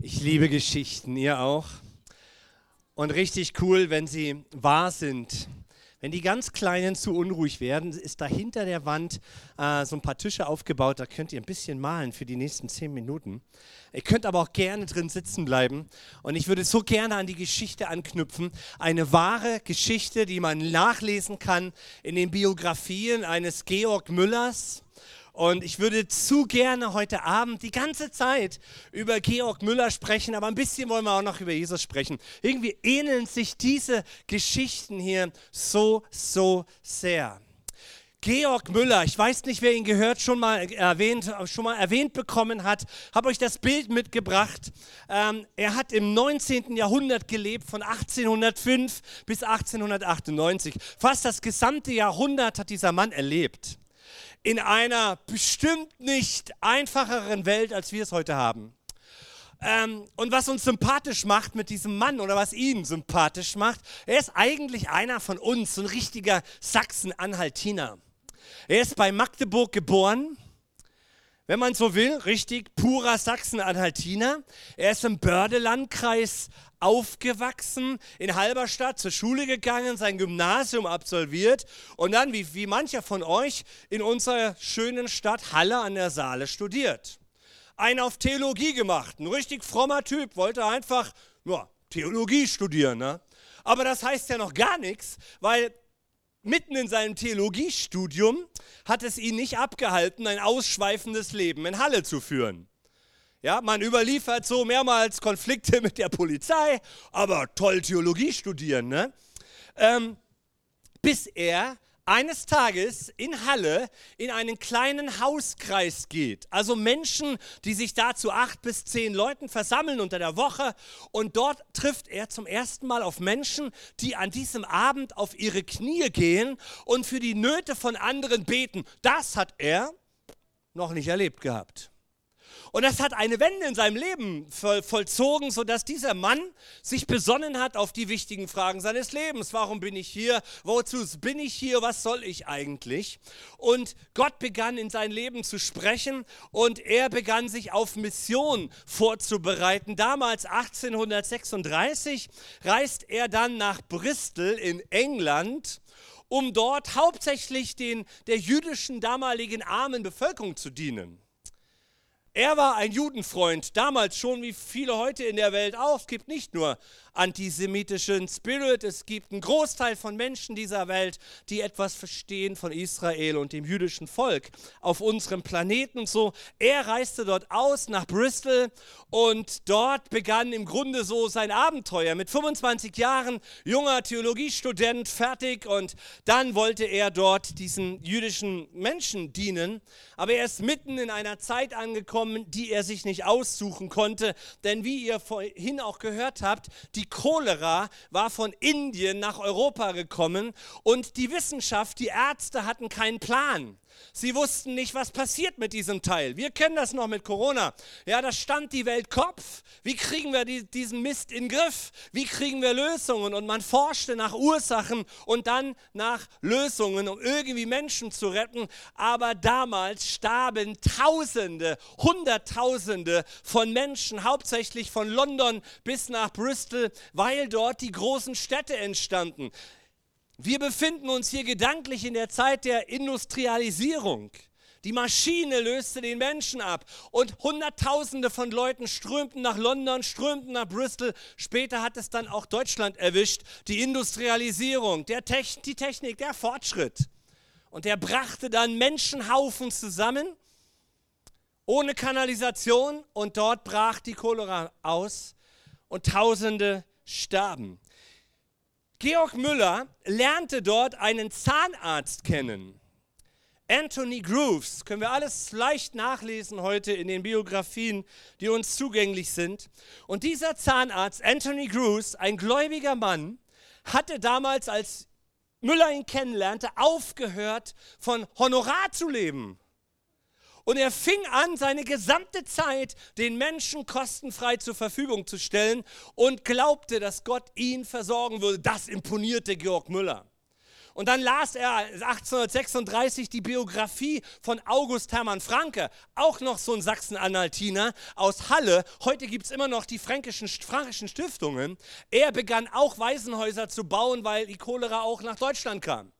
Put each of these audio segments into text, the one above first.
Ich liebe Geschichten, ihr auch. Und richtig cool, wenn sie wahr sind. Wenn die ganz Kleinen zu unruhig werden, ist da hinter der Wand äh, so ein paar Tische aufgebaut. Da könnt ihr ein bisschen malen für die nächsten zehn Minuten. Ihr könnt aber auch gerne drin sitzen bleiben. Und ich würde so gerne an die Geschichte anknüpfen. Eine wahre Geschichte, die man nachlesen kann in den Biografien eines Georg Müllers und ich würde zu gerne heute Abend die ganze Zeit über Georg Müller sprechen, aber ein bisschen wollen wir auch noch über Jesus sprechen. Irgendwie ähneln sich diese Geschichten hier so, so sehr. Georg Müller, ich weiß nicht, wer ihn gehört, schon mal erwähnt, schon mal erwähnt bekommen hat, habe euch das Bild mitgebracht. Ähm, er hat im 19. Jahrhundert gelebt, von 1805 bis 1898. Fast das gesamte Jahrhundert hat dieser Mann erlebt in einer bestimmt nicht einfacheren Welt, als wir es heute haben. Ähm, und was uns sympathisch macht mit diesem Mann oder was ihn sympathisch macht, er ist eigentlich einer von uns, ein richtiger Sachsen-Anhaltiner. Er ist bei Magdeburg geboren, wenn man so will, richtig purer Sachsen-Anhaltiner. Er ist im Börde-Landkreis aufgewachsen, in Halberstadt zur Schule gegangen, sein Gymnasium absolviert und dann, wie, wie mancher von euch, in unserer schönen Stadt Halle an der Saale studiert. Ein auf Theologie gemacht, ein richtig frommer Typ, wollte einfach ja, Theologie studieren. Ne? Aber das heißt ja noch gar nichts, weil mitten in seinem Theologiestudium hat es ihn nicht abgehalten, ein ausschweifendes Leben in Halle zu führen. Ja, man überliefert so mehrmals Konflikte mit der Polizei, aber toll Theologie studieren, ne? Ähm, bis er eines Tages in Halle in einen kleinen Hauskreis geht. Also Menschen, die sich da zu acht bis zehn Leuten versammeln unter der Woche. Und dort trifft er zum ersten Mal auf Menschen, die an diesem Abend auf ihre Knie gehen und für die Nöte von anderen beten. Das hat er noch nicht erlebt gehabt. Und das hat eine Wende in seinem Leben vollzogen, sodass dieser Mann sich besonnen hat auf die wichtigen Fragen seines Lebens. Warum bin ich hier? Wozu bin ich hier? Was soll ich eigentlich? Und Gott begann in sein Leben zu sprechen und er begann sich auf Mission vorzubereiten. Damals 1836 reist er dann nach Bristol in England um dort hauptsächlich den, der jüdischen damaligen armen Bevölkerung zu dienen. Er war ein Judenfreund, damals schon wie viele heute in der Welt auch. Es gibt nicht nur antisemitischen Spirit, es gibt einen Großteil von Menschen dieser Welt, die etwas verstehen von Israel und dem jüdischen Volk auf unserem Planeten so. Er reiste dort aus nach Bristol und dort begann im Grunde so sein Abenteuer. Mit 25 Jahren, junger Theologiestudent, fertig und dann wollte er dort diesen jüdischen Menschen dienen. Aber er ist mitten in einer Zeit angekommen, gekommen, die er sich nicht aussuchen konnte. Denn wie ihr vorhin auch gehört habt, die Cholera war von Indien nach Europa gekommen und die Wissenschaft, die Ärzte hatten keinen Plan. Sie wussten nicht, was passiert mit diesem Teil. Wir kennen das noch mit Corona. Ja, da stand die Welt Kopf. Wie kriegen wir die, diesen Mist in den Griff? Wie kriegen wir Lösungen? Und man forschte nach Ursachen und dann nach Lösungen, um irgendwie Menschen zu retten. Aber damals starben Tausende, Hunderttausende von Menschen, hauptsächlich von London bis nach Bristol, weil dort die großen Städte entstanden. Wir befinden uns hier gedanklich in der Zeit der Industrialisierung. Die Maschine löste den Menschen ab und Hunderttausende von Leuten strömten nach London, strömten nach Bristol. Später hat es dann auch Deutschland erwischt. Die Industrialisierung, der Techn die Technik, der Fortschritt. Und der brachte dann Menschenhaufen zusammen, ohne Kanalisation. Und dort brach die Cholera aus und Tausende starben. Georg Müller lernte dort einen Zahnarzt kennen. Anthony Grooves, können wir alles leicht nachlesen heute in den Biografien, die uns zugänglich sind. Und dieser Zahnarzt, Anthony Grooves, ein gläubiger Mann, hatte damals, als Müller ihn kennenlernte, aufgehört, von Honorar zu leben. Und er fing an, seine gesamte Zeit den Menschen kostenfrei zur Verfügung zu stellen und glaubte, dass Gott ihn versorgen würde. Das imponierte Georg Müller. Und dann las er 1836 die Biografie von August Hermann Franke, auch noch so ein Sachsen-Anhaltiner aus Halle. Heute gibt es immer noch die fränkischen, fränkischen Stiftungen. Er begann auch Waisenhäuser zu bauen, weil die Cholera auch nach Deutschland kam.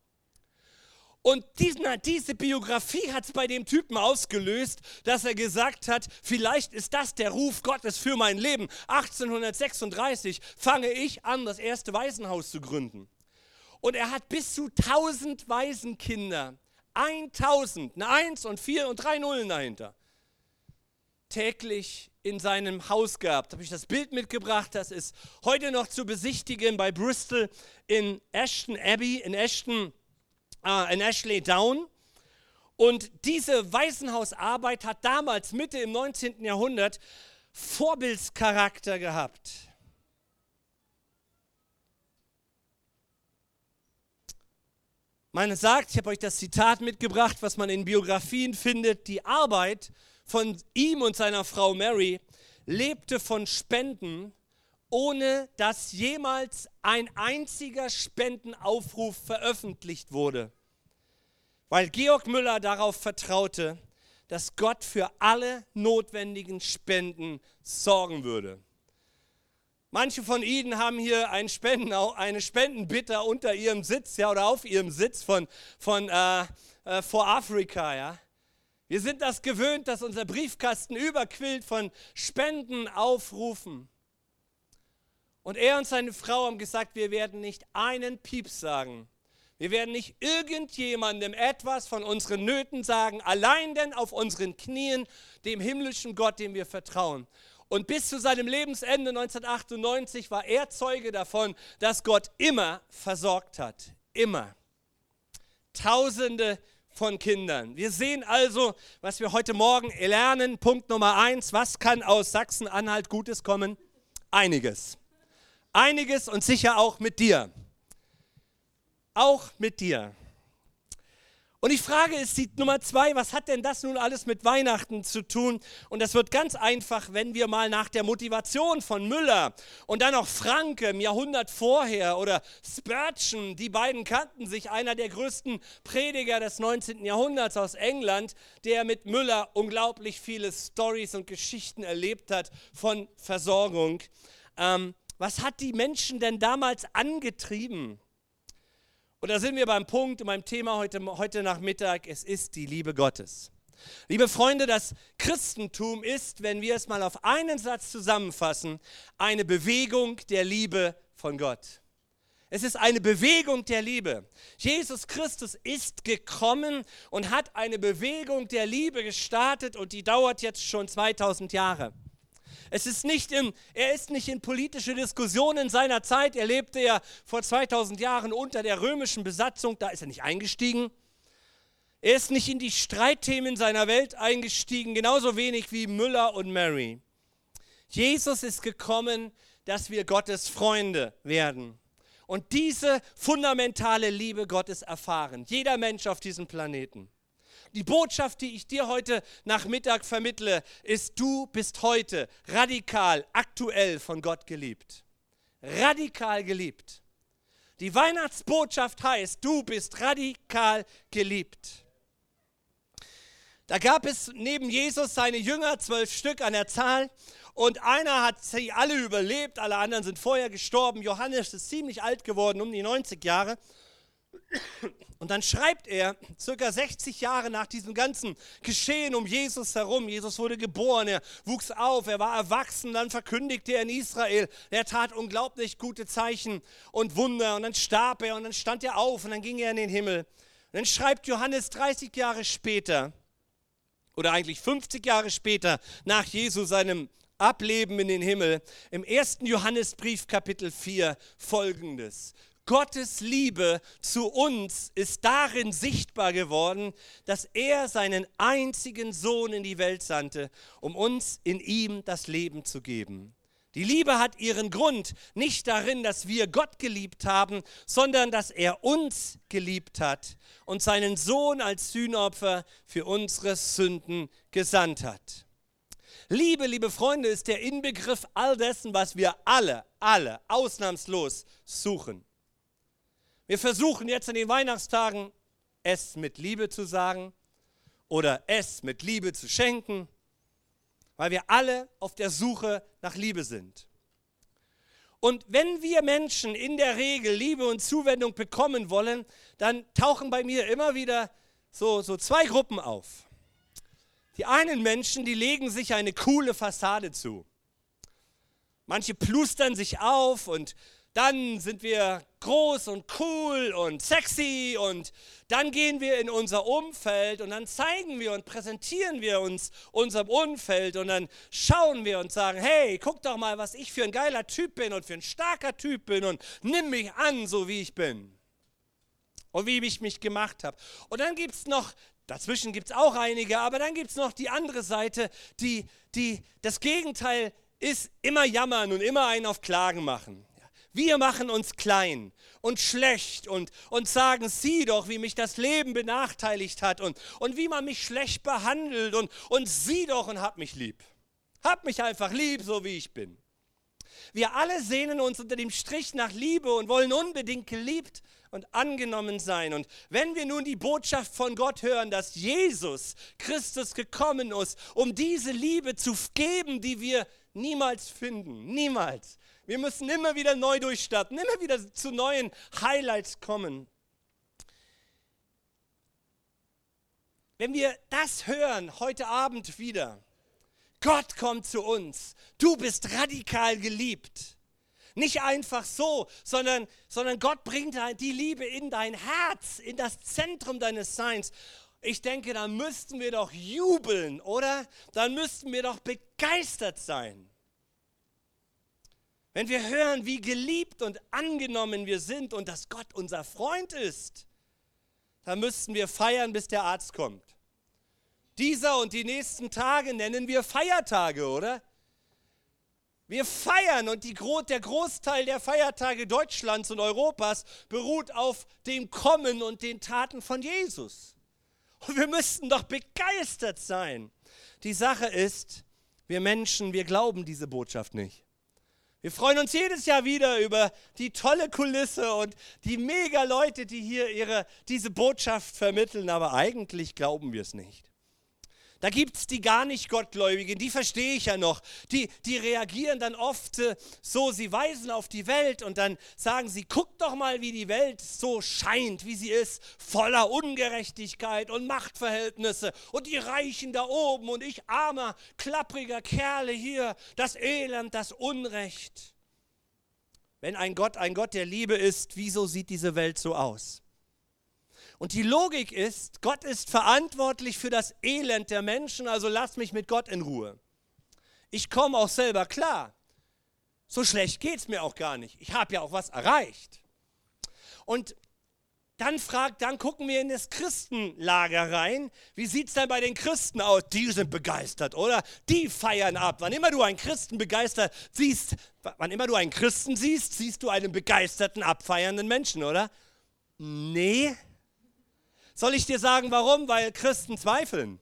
Und diese Biografie hat es bei dem Typen ausgelöst, dass er gesagt hat, vielleicht ist das der Ruf Gottes für mein Leben. 1836 fange ich an, das erste Waisenhaus zu gründen. Und er hat bis zu 1000 Waisenkinder, 1000, eine 1 und 4 und 3 Nullen dahinter, täglich in seinem Haus gehabt. Habe ich das Bild mitgebracht, das ist heute noch zu besichtigen bei Bristol in Ashton Abbey, in Ashton, äh, in Ashley Down. Und diese Waisenhausarbeit hat damals, Mitte im 19. Jahrhundert, Vorbildscharakter gehabt. Man sagt, ich habe euch das Zitat mitgebracht, was man in Biografien findet, die Arbeit von ihm und seiner Frau Mary lebte von Spenden, ohne dass jemals ein einziger Spendenaufruf veröffentlicht wurde. Weil Georg Müller darauf vertraute, dass Gott für alle notwendigen Spenden sorgen würde. Manche von Ihnen haben hier einen Spenden, eine Spendenbitte unter ihrem Sitz ja, oder auf ihrem Sitz von, von äh, äh, For Africa. Ja. Wir sind das gewöhnt, dass unser Briefkasten überquillt von Spendenaufrufen. Und er und seine Frau haben gesagt, wir werden nicht einen Pieps sagen. Wir werden nicht irgendjemandem etwas von unseren Nöten sagen, allein denn auf unseren Knien dem himmlischen Gott, dem wir vertrauen. Und bis zu seinem Lebensende 1998 war er Zeuge davon, dass Gott immer versorgt hat. Immer. Tausende von Kindern. Wir sehen also, was wir heute Morgen lernen. Punkt Nummer eins. Was kann aus Sachsen-Anhalt Gutes kommen? Einiges. Einiges und sicher auch mit dir. Auch mit dir. Und die Frage ist die Nummer zwei, was hat denn das nun alles mit Weihnachten zu tun? Und das wird ganz einfach, wenn wir mal nach der Motivation von Müller und dann auch Franke im Jahrhundert vorher oder Spurgeon, die beiden kannten sich, einer der größten Prediger des 19. Jahrhunderts aus England, der mit Müller unglaublich viele Stories und Geschichten erlebt hat von Versorgung. Ähm, was hat die Menschen denn damals angetrieben? Und da sind wir beim Punkt, beim Thema heute, heute Nachmittag, es ist die Liebe Gottes. Liebe Freunde, das Christentum ist, wenn wir es mal auf einen Satz zusammenfassen, eine Bewegung der Liebe von Gott. Es ist eine Bewegung der Liebe. Jesus Christus ist gekommen und hat eine Bewegung der Liebe gestartet und die dauert jetzt schon 2000 Jahre. Es ist nicht im, er ist nicht in politische Diskussionen seiner Zeit. Er lebte ja vor 2000 Jahren unter der römischen Besatzung. Da ist er nicht eingestiegen. Er ist nicht in die Streitthemen seiner Welt eingestiegen, genauso wenig wie Müller und Mary. Jesus ist gekommen, dass wir Gottes Freunde werden und diese fundamentale Liebe Gottes erfahren. Jeder Mensch auf diesem Planeten. Die Botschaft, die ich dir heute Nachmittag vermittle, ist, du bist heute radikal, aktuell von Gott geliebt. Radikal geliebt. Die Weihnachtsbotschaft heißt, du bist radikal geliebt. Da gab es neben Jesus seine Jünger, zwölf Stück an der Zahl, und einer hat sie alle überlebt, alle anderen sind vorher gestorben. Johannes ist ziemlich alt geworden, um die 90 Jahre. Und dann schreibt er, circa 60 Jahre nach diesem ganzen Geschehen um Jesus herum, Jesus wurde geboren, er wuchs auf, er war erwachsen, dann verkündigte er in Israel, er tat unglaublich gute Zeichen und Wunder und dann starb er und dann stand er auf und dann ging er in den Himmel. Und dann schreibt Johannes 30 Jahre später, oder eigentlich 50 Jahre später, nach Jesu seinem Ableben in den Himmel, im ersten Johannesbrief Kapitel 4 folgendes. Gottes Liebe zu uns ist darin sichtbar geworden, dass er seinen einzigen Sohn in die Welt sandte, um uns in ihm das Leben zu geben. Die Liebe hat ihren Grund nicht darin, dass wir Gott geliebt haben, sondern dass er uns geliebt hat und seinen Sohn als Sühnopfer für unsere Sünden gesandt hat. Liebe, liebe Freunde, ist der Inbegriff all dessen, was wir alle, alle ausnahmslos suchen. Wir versuchen jetzt in den Weihnachtstagen, es mit Liebe zu sagen oder es mit Liebe zu schenken, weil wir alle auf der Suche nach Liebe sind. Und wenn wir Menschen in der Regel Liebe und Zuwendung bekommen wollen, dann tauchen bei mir immer wieder so, so zwei Gruppen auf. Die einen Menschen, die legen sich eine coole Fassade zu. Manche plustern sich auf und dann sind wir groß und cool und sexy und dann gehen wir in unser Umfeld und dann zeigen wir und präsentieren wir uns unserem Umfeld und dann schauen wir und sagen, hey, guck doch mal, was ich für ein geiler Typ bin und für ein starker Typ bin und nimm mich an, so wie ich bin und wie ich mich gemacht habe. Und dann gibt es noch, dazwischen gibt es auch einige, aber dann gibt es noch die andere Seite, die, die das Gegenteil ist, immer jammern und immer einen auf Klagen machen. Wir machen uns klein und schlecht und, und sagen, sieh doch, wie mich das Leben benachteiligt hat und, und wie man mich schlecht behandelt und, und sieh doch und hab mich lieb. Hab mich einfach lieb, so wie ich bin. Wir alle sehnen uns unter dem Strich nach Liebe und wollen unbedingt geliebt und angenommen sein. Und wenn wir nun die Botschaft von Gott hören, dass Jesus Christus gekommen ist, um diese Liebe zu geben, die wir niemals finden, niemals, wir müssen immer wieder neu durchstarten, immer wieder zu neuen Highlights kommen. Wenn wir das hören heute Abend wieder, Gott kommt zu uns, du bist radikal geliebt. Nicht einfach so, sondern, sondern Gott bringt die Liebe in dein Herz, in das Zentrum deines Seins. Ich denke, da müssten wir doch jubeln, oder? Dann müssten wir doch begeistert sein. Wenn wir hören, wie geliebt und angenommen wir sind und dass Gott unser Freund ist, dann müssten wir feiern, bis der Arzt kommt. Dieser und die nächsten Tage nennen wir Feiertage, oder? Wir feiern und die, der Großteil der Feiertage Deutschlands und Europas beruht auf dem Kommen und den Taten von Jesus. Und wir müssten doch begeistert sein. Die Sache ist, wir Menschen, wir glauben diese Botschaft nicht. Wir freuen uns jedes Jahr wieder über die tolle Kulisse und die mega Leute, die hier ihre, diese Botschaft vermitteln, aber eigentlich glauben wir es nicht. Da gibt es die gar nicht Gottgläubigen, die verstehe ich ja noch. Die, die reagieren dann oft äh, so, sie weisen auf die Welt und dann sagen sie, guck doch mal, wie die Welt so scheint, wie sie ist, voller Ungerechtigkeit und Machtverhältnisse und die Reichen da oben und ich armer, klappriger Kerle hier, das Elend, das Unrecht. Wenn ein Gott ein Gott der Liebe ist, wieso sieht diese Welt so aus? Und die Logik ist, Gott ist verantwortlich für das Elend der Menschen, also lass mich mit Gott in Ruhe. Ich komme auch selber klar. So schlecht geht es mir auch gar nicht. Ich habe ja auch was erreicht. Und dann fragt, dann gucken wir in das Christenlager rein. Wie sieht es denn bei den Christen aus? Die sind begeistert, oder? Die feiern ab. Wann immer du einen Christen begeistert siehst, wann immer du einen Christen siehst, siehst du einen begeisterten, abfeiernden Menschen, oder? Nee, soll ich dir sagen, warum? Weil Christen zweifeln.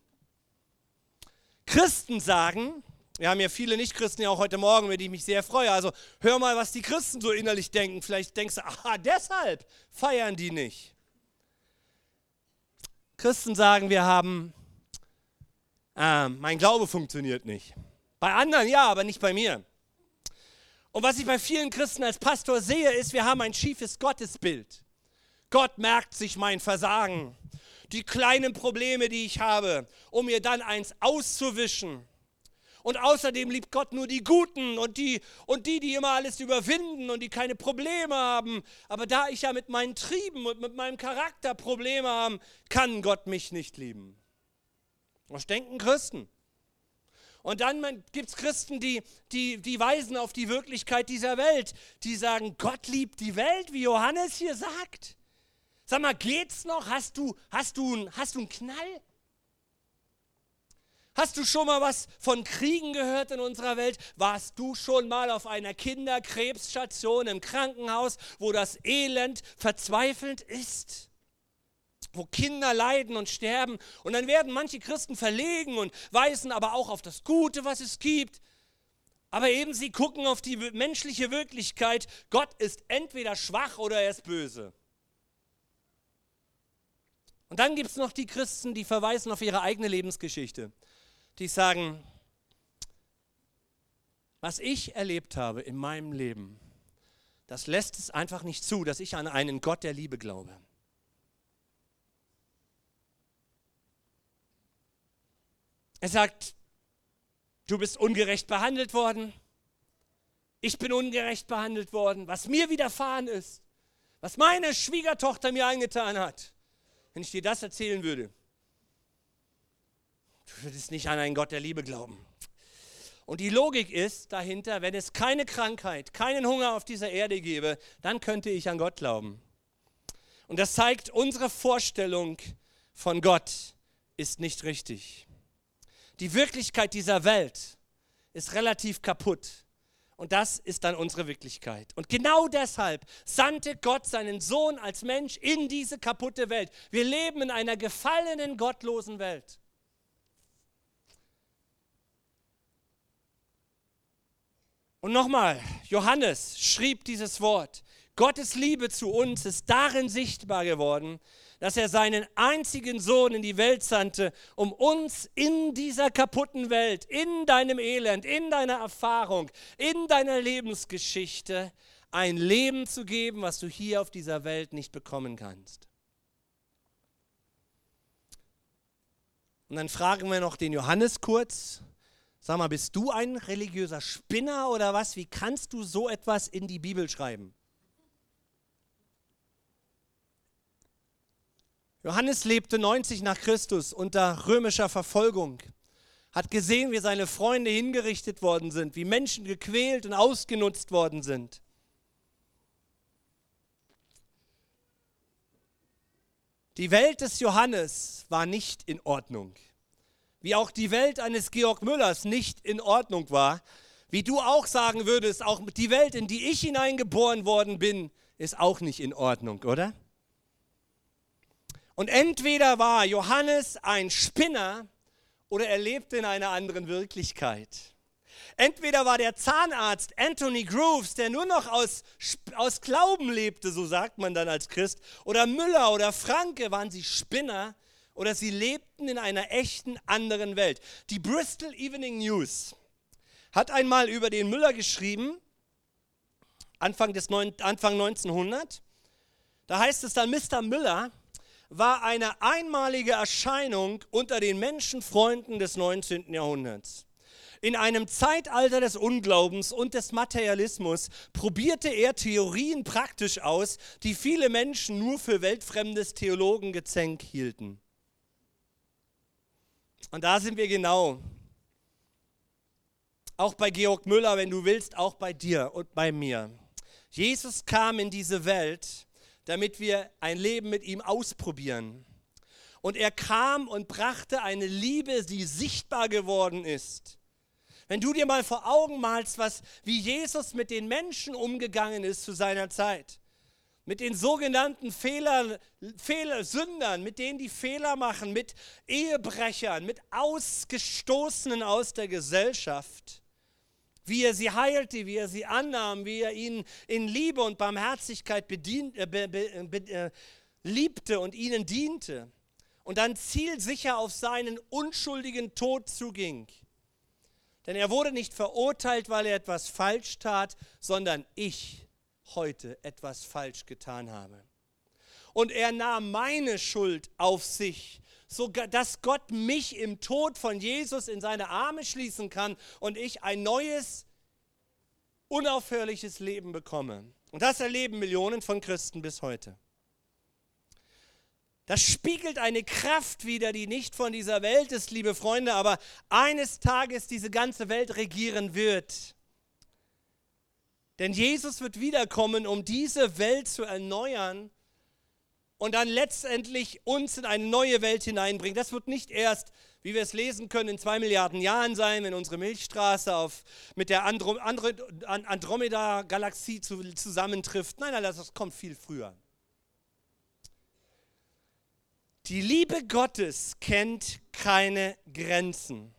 Christen sagen, wir haben ja viele Nicht-Christen ja auch heute Morgen, über die ich mich sehr freue. Also hör mal, was die Christen so innerlich denken. Vielleicht denkst du, aha, deshalb feiern die nicht. Christen sagen, wir haben, äh, mein Glaube funktioniert nicht. Bei anderen ja, aber nicht bei mir. Und was ich bei vielen Christen als Pastor sehe, ist, wir haben ein schiefes Gottesbild. Gott merkt sich mein Versagen die kleinen Probleme, die ich habe, um mir dann eins auszuwischen. Und außerdem liebt Gott nur die Guten und die, und die, die immer alles überwinden und die keine Probleme haben. Aber da ich ja mit meinen Trieben und mit meinem Charakter Probleme habe, kann Gott mich nicht lieben. Was denken Christen? Und dann gibt es Christen, die, die, die weisen auf die Wirklichkeit dieser Welt. Die sagen, Gott liebt die Welt, wie Johannes hier sagt. Sag mal, geht's noch? Hast du, hast du, hast du einen Knall? Hast du schon mal was von Kriegen gehört in unserer Welt? Warst du schon mal auf einer Kinderkrebsstation im Krankenhaus, wo das Elend verzweifelnd ist? Wo Kinder leiden und sterben. Und dann werden manche Christen verlegen und weisen aber auch auf das Gute, was es gibt. Aber eben sie gucken auf die menschliche Wirklichkeit. Gott ist entweder schwach oder er ist böse. Und dann gibt es noch die Christen, die verweisen auf ihre eigene Lebensgeschichte. Die sagen, was ich erlebt habe in meinem Leben, das lässt es einfach nicht zu, dass ich an einen Gott der Liebe glaube. Er sagt, du bist ungerecht behandelt worden, ich bin ungerecht behandelt worden, was mir widerfahren ist, was meine Schwiegertochter mir eingetan hat. Wenn ich dir das erzählen würde, du würdest nicht an einen Gott der Liebe glauben. Und die Logik ist dahinter, wenn es keine Krankheit, keinen Hunger auf dieser Erde gäbe, dann könnte ich an Gott glauben. Und das zeigt, unsere Vorstellung von Gott ist nicht richtig. Die Wirklichkeit dieser Welt ist relativ kaputt. Und das ist dann unsere Wirklichkeit. Und genau deshalb sandte Gott seinen Sohn als Mensch in diese kaputte Welt. Wir leben in einer gefallenen, gottlosen Welt. Und nochmal, Johannes schrieb dieses Wort. Gottes Liebe zu uns ist darin sichtbar geworden, dass er seinen einzigen Sohn in die Welt sandte, um uns in dieser kaputten Welt, in deinem Elend, in deiner Erfahrung, in deiner Lebensgeschichte ein Leben zu geben, was du hier auf dieser Welt nicht bekommen kannst. Und dann fragen wir noch den Johannes kurz. Sag mal, bist du ein religiöser Spinner oder was? Wie kannst du so etwas in die Bibel schreiben? Johannes lebte 90 nach Christus unter römischer Verfolgung, hat gesehen, wie seine Freunde hingerichtet worden sind, wie Menschen gequält und ausgenutzt worden sind. Die Welt des Johannes war nicht in Ordnung. Wie auch die Welt eines Georg Müllers nicht in Ordnung war. Wie du auch sagen würdest, auch die Welt, in die ich hineingeboren worden bin, ist auch nicht in Ordnung, oder? Und entweder war Johannes ein Spinner oder er lebte in einer anderen Wirklichkeit. Entweder war der Zahnarzt Anthony Grooves, der nur noch aus, aus Glauben lebte, so sagt man dann als Christ, oder Müller oder Franke, waren sie Spinner oder sie lebten in einer echten anderen Welt. Die Bristol Evening News hat einmal über den Müller geschrieben, Anfang, des Anfang 1900. Da heißt es dann, Mr. Müller war eine einmalige Erscheinung unter den Menschenfreunden des 19. Jahrhunderts. In einem Zeitalter des Unglaubens und des Materialismus probierte er Theorien praktisch aus, die viele Menschen nur für weltfremdes Theologengezänk hielten. Und da sind wir genau. Auch bei Georg Müller, wenn du willst, auch bei dir und bei mir. Jesus kam in diese Welt, damit wir ein Leben mit ihm ausprobieren. Und er kam und brachte eine Liebe, die sichtbar geworden ist. Wenn du dir mal vor Augen malst, was, wie Jesus mit den Menschen umgegangen ist zu seiner Zeit, mit den sogenannten Fehler, Fehler, Sündern, mit denen die Fehler machen, mit Ehebrechern, mit Ausgestoßenen aus der Gesellschaft, wie er sie heilte, wie er sie annahm, wie er ihnen in Liebe und Barmherzigkeit bedient, äh, be, be, be, äh, liebte und ihnen diente und dann zielsicher auf seinen unschuldigen Tod zuging. Denn er wurde nicht verurteilt, weil er etwas falsch tat, sondern ich heute etwas falsch getan habe. Und er nahm meine Schuld auf sich so dass Gott mich im Tod von Jesus in seine Arme schließen kann und ich ein neues, unaufhörliches Leben bekomme. Und das erleben Millionen von Christen bis heute. Das spiegelt eine Kraft wider, die nicht von dieser Welt ist, liebe Freunde, aber eines Tages diese ganze Welt regieren wird. Denn Jesus wird wiederkommen, um diese Welt zu erneuern und dann letztendlich uns in eine neue Welt hineinbringen. Das wird nicht erst, wie wir es lesen können, in zwei Milliarden Jahren sein, wenn unsere Milchstraße auf, mit der Andromeda-Galaxie zusammentrifft. Nein, nein, das kommt viel früher. Die Liebe Gottes kennt keine Grenzen.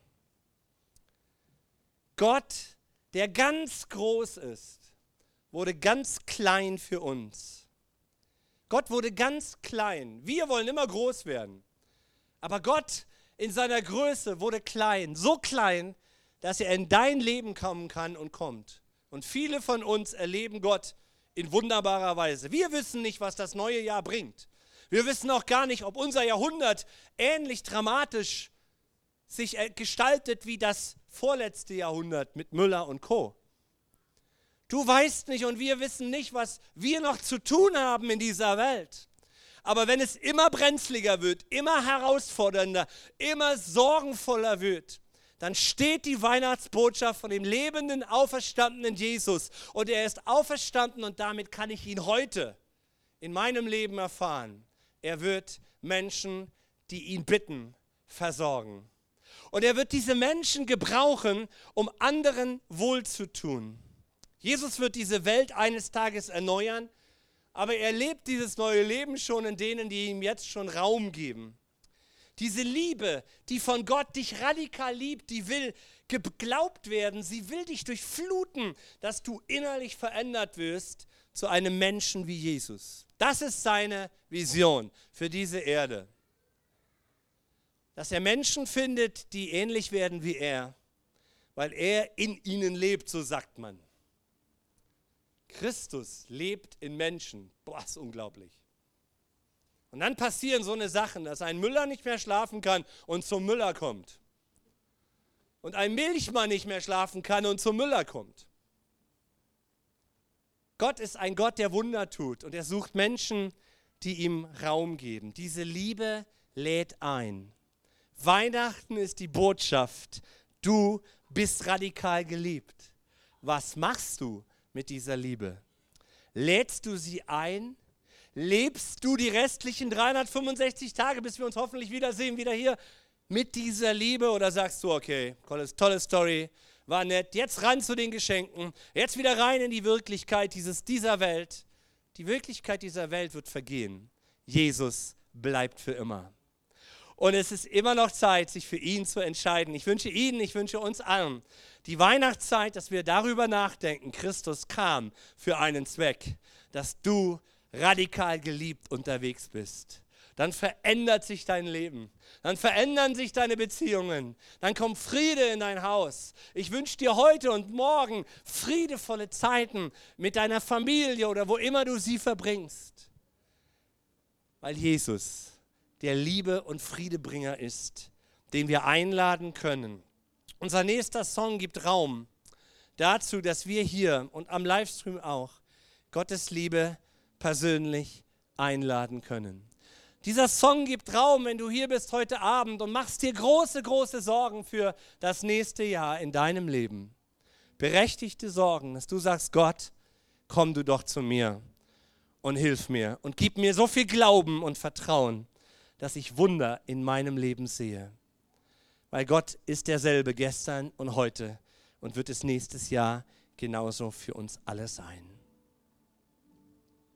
Gott, der ganz groß ist, wurde ganz klein für uns Gott wurde ganz klein. Wir wollen immer groß werden. Aber Gott in seiner Größe wurde klein, so klein, dass er in dein Leben kommen kann und kommt. Und viele von uns erleben Gott in wunderbarer Weise. Wir wissen nicht, was das neue Jahr bringt. Wir wissen auch gar nicht, ob unser Jahrhundert ähnlich dramatisch sich äh, gestaltet wie das vorletzte Jahrhundert mit Müller und Co. Du weißt nicht und wir wissen nicht, was wir noch zu tun haben in dieser Welt. Aber wenn es immer brenzliger wird, immer herausfordernder, immer sorgenvoller wird, dann steht die Weihnachtsbotschaft von dem lebenden, auferstandenen Jesus. Und er ist auferstanden und damit kann ich ihn heute in meinem Leben erfahren. Er wird Menschen, die ihn bitten, versorgen. Und er wird diese Menschen gebrauchen, um anderen wohlzutun. Jesus wird diese Welt eines Tages erneuern, aber er lebt dieses neue Leben schon in denen, die ihm jetzt schon Raum geben. Diese Liebe, die von Gott dich radikal liebt, die will geglaubt werden, sie will dich durchfluten, dass du innerlich verändert wirst zu einem Menschen wie Jesus. Das ist seine Vision für diese Erde. Dass er Menschen findet, die ähnlich werden wie er, weil er in ihnen lebt, so sagt man. Christus lebt in Menschen. Boah, ist unglaublich. Und dann passieren so eine Sachen, dass ein Müller nicht mehr schlafen kann und zum Müller kommt. Und ein Milchmann nicht mehr schlafen kann und zum Müller kommt. Gott ist ein Gott, der Wunder tut und er sucht Menschen, die ihm Raum geben. Diese Liebe lädt ein. Weihnachten ist die Botschaft, du bist radikal geliebt. Was machst du mit dieser Liebe? Lädst du sie ein? Lebst du die restlichen 365 Tage, bis wir uns hoffentlich wiedersehen, wieder hier mit dieser Liebe? Oder sagst du, okay, tolle, Story, war nett, jetzt ran zu den Geschenken, jetzt wieder rein in die Wirklichkeit dieses, dieser Welt. Die Wirklichkeit dieser Welt wird vergehen. Jesus bleibt für immer. Und es ist immer noch Zeit, sich für ihn zu entscheiden. Ich wünsche Ihnen, ich wünsche uns allen die Weihnachtszeit, dass wir darüber nachdenken. Christus kam für einen Zweck, dass du radikal geliebt unterwegs bist. Dann verändert sich dein Leben. Dann verändern sich deine Beziehungen. Dann kommt Friede in dein Haus. Ich wünsche dir heute und morgen friedevolle Zeiten mit deiner Familie oder wo immer du sie verbringst. Weil Jesus der Liebe und Friedebringer ist, den wir einladen können. Unser nächster Song gibt Raum dazu, dass wir hier und am Livestream auch Gottes Liebe persönlich einladen können. Dieser Song gibt Raum, wenn du hier bist heute Abend und machst dir große, große Sorgen für das nächste Jahr in deinem Leben. Berechtigte Sorgen, dass du sagst, Gott, komm du doch zu mir und hilf mir und gib mir so viel Glauben und Vertrauen, dass ich Wunder in meinem Leben sehe. Weil Gott ist derselbe gestern und heute und wird es nächstes Jahr genauso für uns alle sein.